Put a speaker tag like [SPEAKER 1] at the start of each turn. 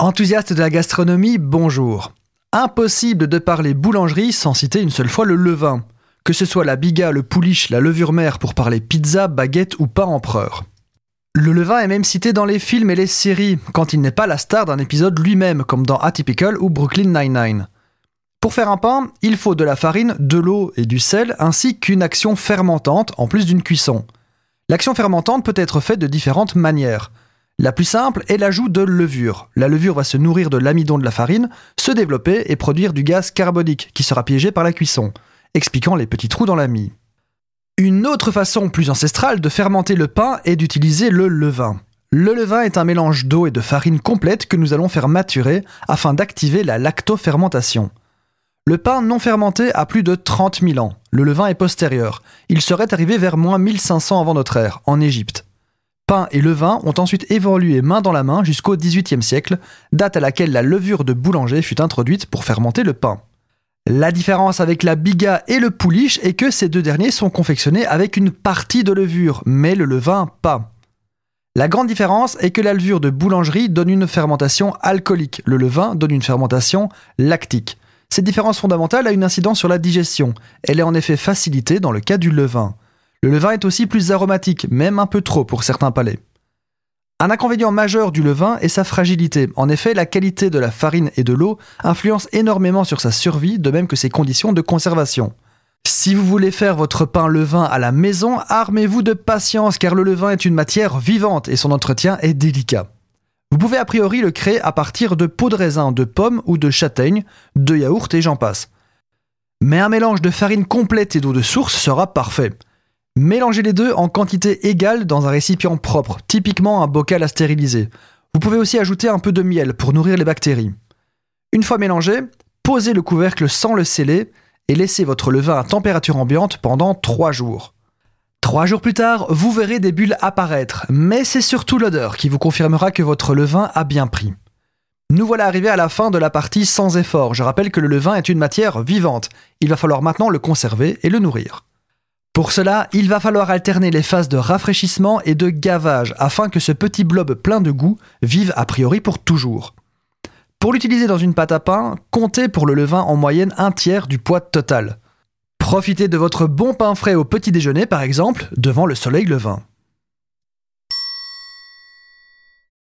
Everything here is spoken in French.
[SPEAKER 1] Enthousiaste de la gastronomie, bonjour. Impossible de parler boulangerie sans citer une seule fois le levain. Que ce soit la biga, le pouliche, la levure mère pour parler pizza, baguette ou pain empereur. Le levain est même cité dans les films et les séries, quand il n'est pas la star d'un épisode lui-même, comme dans Atypical ou Brooklyn Nine-Nine. Pour faire un pain, il faut de la farine, de l'eau et du sel, ainsi qu'une action fermentante, en plus d'une cuisson. L'action fermentante peut être faite de différentes manières. La plus simple est l'ajout de levure. La levure va se nourrir de l'amidon de la farine, se développer et produire du gaz carbonique qui sera piégé par la cuisson, expliquant les petits trous dans la mie. Une autre façon plus ancestrale de fermenter le pain est d'utiliser le levain. Le levain est un mélange d'eau et de farine complète que nous allons faire maturer afin d'activer la lactofermentation. Le pain non fermenté a plus de 30 000 ans. Le levain est postérieur. Il serait arrivé vers moins 1500 avant notre ère, en Égypte. Pain et levain ont ensuite évolué main dans la main jusqu'au XVIIIe siècle, date à laquelle la levure de boulanger fut introduite pour fermenter le pain. La différence avec la biga et le pouliche est que ces deux derniers sont confectionnés avec une partie de levure, mais le levain pas. La grande différence est que la levure de boulangerie donne une fermentation alcoolique, le levain donne une fermentation lactique. Cette différence fondamentale a une incidence sur la digestion. Elle est en effet facilitée dans le cas du levain. Le levain est aussi plus aromatique, même un peu trop pour certains palais. Un inconvénient majeur du levain est sa fragilité. En effet, la qualité de la farine et de l'eau influence énormément sur sa survie, de même que ses conditions de conservation. Si vous voulez faire votre pain levain à la maison, armez-vous de patience car le levain est une matière vivante et son entretien est délicat. Vous pouvez a priori le créer à partir de peaux de raisin, de pommes ou de châtaignes, de yaourt et j'en passe. Mais un mélange de farine complète et d'eau de source sera parfait. Mélangez les deux en quantité égale dans un récipient propre, typiquement un bocal à stériliser. Vous pouvez aussi ajouter un peu de miel pour nourrir les bactéries. Une fois mélangé, posez le couvercle sans le sceller et laissez votre levain à température ambiante pendant 3 jours. Trois jours plus tard, vous verrez des bulles apparaître, mais c'est surtout l'odeur qui vous confirmera que votre levain a bien pris. Nous voilà arrivés à la fin de la partie sans effort. Je rappelle que le levain est une matière vivante. Il va falloir maintenant le conserver et le nourrir. Pour cela, il va falloir alterner les phases de rafraîchissement et de gavage afin que ce petit blob plein de goût vive a priori pour toujours. Pour l'utiliser dans une pâte à pain, comptez pour le levain en moyenne un tiers du poids total. Profitez de votre bon pain frais au petit déjeuner par exemple, devant le soleil levain.